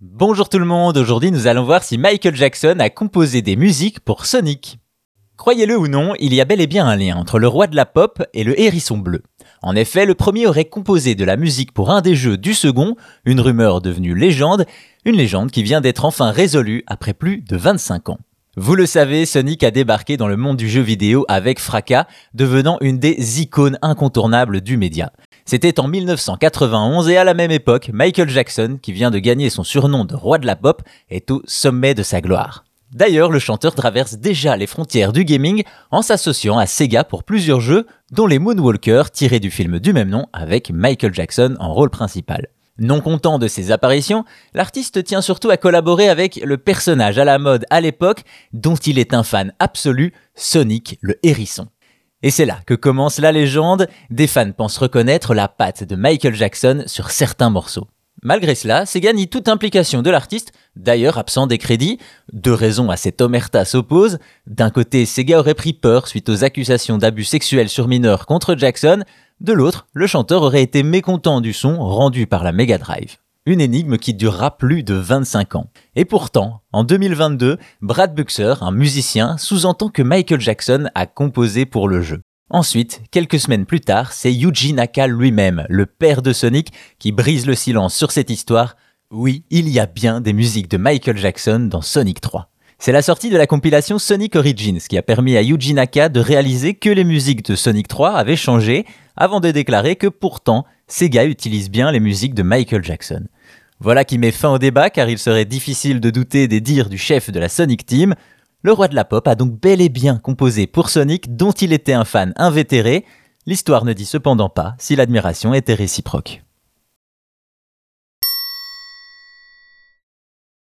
Bonjour tout le monde, aujourd'hui nous allons voir si Michael Jackson a composé des musiques pour Sonic. Croyez-le ou non, il y a bel et bien un lien entre le roi de la pop et le hérisson bleu. En effet, le premier aurait composé de la musique pour un des jeux du second, une rumeur devenue légende, une légende qui vient d'être enfin résolue après plus de 25 ans. Vous le savez, Sonic a débarqué dans le monde du jeu vidéo avec fracas, devenant une des icônes incontournables du média. C'était en 1991 et à la même époque, Michael Jackson, qui vient de gagner son surnom de roi de la pop, est au sommet de sa gloire. D'ailleurs, le chanteur traverse déjà les frontières du gaming en s'associant à Sega pour plusieurs jeux, dont les Moonwalkers tirés du film du même nom avec Michael Jackson en rôle principal. Non content de ses apparitions, l'artiste tient surtout à collaborer avec le personnage à la mode à l'époque dont il est un fan absolu, Sonic le hérisson. Et c'est là que commence la légende, des fans pensent reconnaître la patte de Michael Jackson sur certains morceaux. Malgré cela, Sega nie toute implication de l'artiste, d'ailleurs absent des crédits. Deux raisons à cette omerta s'opposent. D'un côté, Sega aurait pris peur suite aux accusations d'abus sexuels sur mineurs contre Jackson. De l'autre, le chanteur aurait été mécontent du son rendu par la Mega Drive une énigme qui durera plus de 25 ans. Et pourtant, en 2022, Brad Buxer, un musicien, sous-entend que Michael Jackson a composé pour le jeu. Ensuite, quelques semaines plus tard, c'est Yuji Naka lui-même, le père de Sonic, qui brise le silence sur cette histoire. Oui, il y a bien des musiques de Michael Jackson dans Sonic 3. C'est la sortie de la compilation Sonic Origins qui a permis à Yuji Naka de réaliser que les musiques de Sonic 3 avaient changé, avant de déclarer que pourtant, Sega utilise bien les musiques de Michael Jackson. Voilà qui met fin au débat car il serait difficile de douter des dires du chef de la Sonic Team. Le roi de la pop a donc bel et bien composé pour Sonic dont il était un fan invétéré. L'histoire ne dit cependant pas si l'admiration était réciproque.